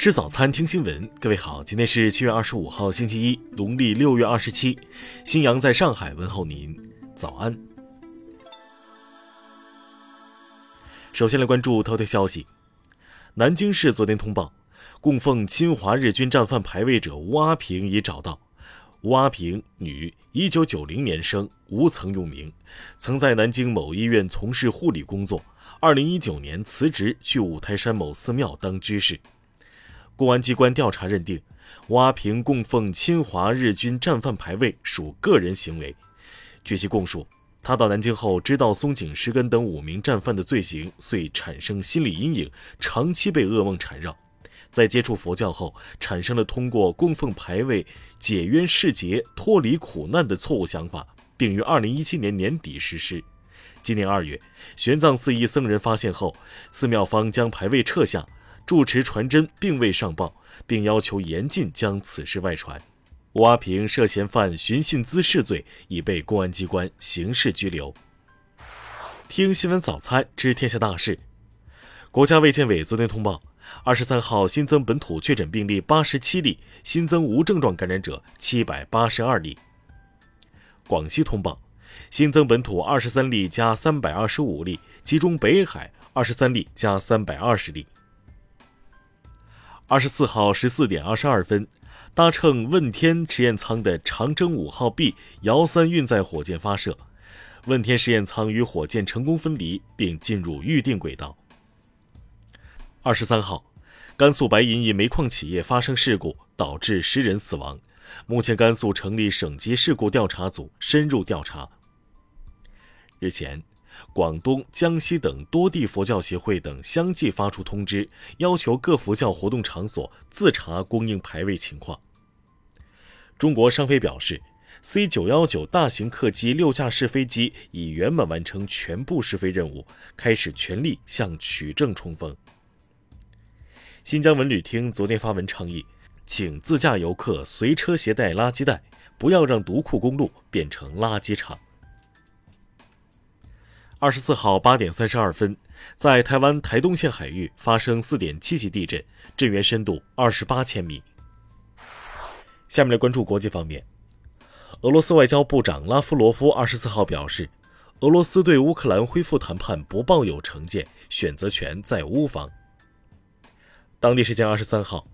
吃早餐，听新闻。各位好，今天是七月二十五号，星期一，农历六月二十七。新阳在上海问候您，早安。首先来关注头条消息。南京市昨天通报，供奉侵华日军战犯牌位者吴阿平已找到。吴阿平，女，一九九零年生，无曾用名，曾在南京某医院从事护理工作。二零一九年辞职，去五台山某寺庙当居士。公安机关调查认定，吴阿平供奉侵华日军战犯牌位属个人行为。据其供述，他到南京后知道松井石根等五名战犯的罪行，遂产生心理阴影，长期被噩梦缠绕。在接触佛教后，产生了通过供奉牌位解冤释结、脱离苦难的错误想法，并于二零一七年年底实施。今年二月，玄奘寺一僧人发现后，寺庙方将牌位撤下。住持传真并未上报，并要求严禁将此事外传。吴阿平涉嫌犯寻衅滋事罪，已被公安机关刑事拘留。听新闻早餐知天下大事。国家卫健委昨天通报，二十三号新增本土确诊病例八十七例，新增无症状感染者七百八十二例。广西通报，新增本土二十三例加三百二十五例，其中北海二十三例加三百二十例。二十四号十四点二十二分，搭乘问天实验舱的长征五号 B 遥三运载火箭发射，问天实验舱与火箭成功分离，并进入预定轨道。二十三号，甘肃白银一煤矿企业发生事故，导致十人死亡，目前甘肃成立省级事故调查组深入调查。日前。广东、江西等多地佛教协会等相继发出通知，要求各佛教活动场所自查供应牌位情况。中国商飞表示，C 九幺九大型客机六架试飞机已圆满完成全部试飞任务，开始全力向取证冲锋。新疆文旅厅昨天发文倡议，请自驾游客随车携带垃圾袋，不要让独库公路变成垃圾场。二十四号八点三十二分，在台湾台东县海域发生四点七级地震，震源深度二十八千米。下面来关注国际方面，俄罗斯外交部长拉夫罗夫二十四号表示，俄罗斯对乌克兰恢复谈判不抱有成见，选择权在乌方。当地时间二十三号，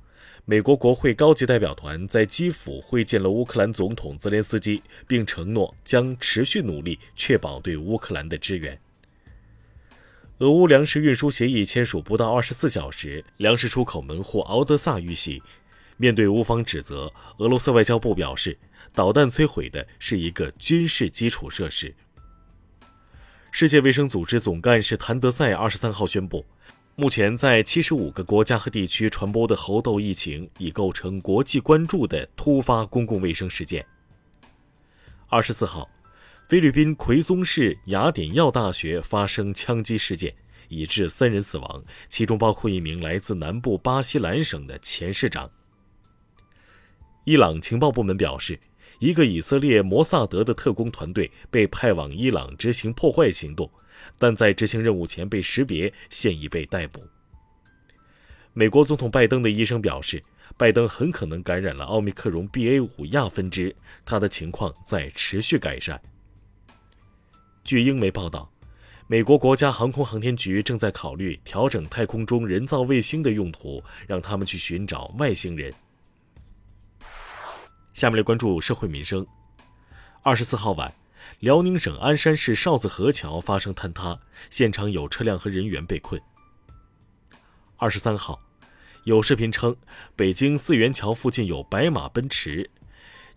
美国国会高级代表团在基辅会见了乌克兰总统泽连斯基，并承诺将持续努力确保对乌克兰的支援。俄乌粮食运输协议签署不到二十四小时，粮食出口门户敖德萨遇袭。面对乌方指责，俄罗斯外交部表示，导弹摧毁的是一个军事基础设施。世界卫生组织总干事谭德赛二十三号宣布。目前，在七十五个国家和地区传播的猴痘疫情已构成国际关注的突发公共卫生事件。二十四号，菲律宾奎松市雅典药大学发生枪击事件，已致三人死亡，其中包括一名来自南部巴西兰省的前市长。伊朗情报部门表示，一个以色列摩萨德的特工团队被派往伊朗执行破坏行动。但在执行任务前被识别，现已被逮捕。美国总统拜登的医生表示，拜登很可能感染了奥密克戎 BA.5 亚分支，他的情况在持续改善。据英媒报道，美国国家航空航天局正在考虑调整太空中人造卫星的用途，让他们去寻找外星人。下面来关注社会民生。二十四号晚。辽宁省鞍山市哨子河桥发生坍塌，现场有车辆和人员被困。二十三号，有视频称北京四元桥附近有白马奔驰，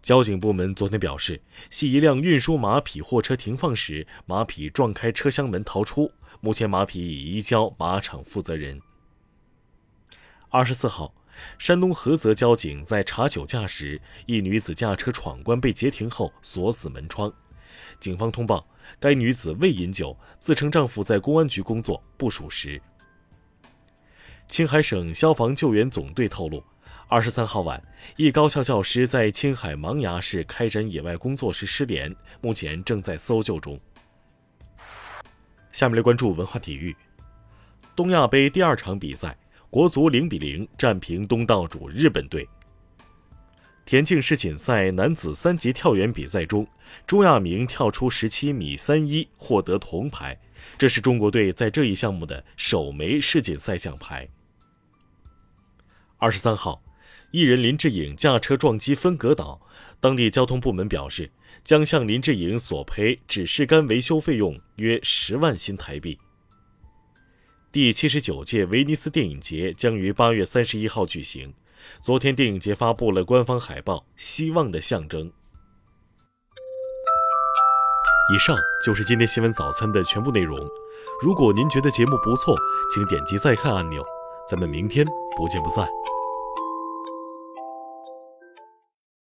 交警部门昨天表示，系一辆运输马匹货车停放时，马匹撞开车厢门逃出，目前马匹已移交马场负责人。二十四号，山东菏泽交警在查酒驾时，一女子驾车闯关被截停后锁死门窗。警方通报，该女子未饮酒，自称丈夫在公安局工作，不属实。青海省消防救援总队透露，二十三号晚，一高校教师在青海茫崖市开展野外工作时失联，目前正在搜救中。下面来关注文化体育。东亚杯第二场比赛，国足零比零战平东道主日本队。田径世锦赛男子三级跳远比赛中，朱亚明跳出十七米三一获得铜牌，这是中国队在这一项目的首枚世锦赛奖牌。二十三号，艺人林志颖驾车撞击分隔岛，当地交通部门表示，将向林志颖索赔指示杆维修费用约十万新台币。第七十九届威尼斯电影节将于八月三十一号举行。昨天，电影节发布了官方海报《希望的象征》。以上就是今天新闻早餐的全部内容。如果您觉得节目不错，请点击再看按钮。咱们明天不见不散。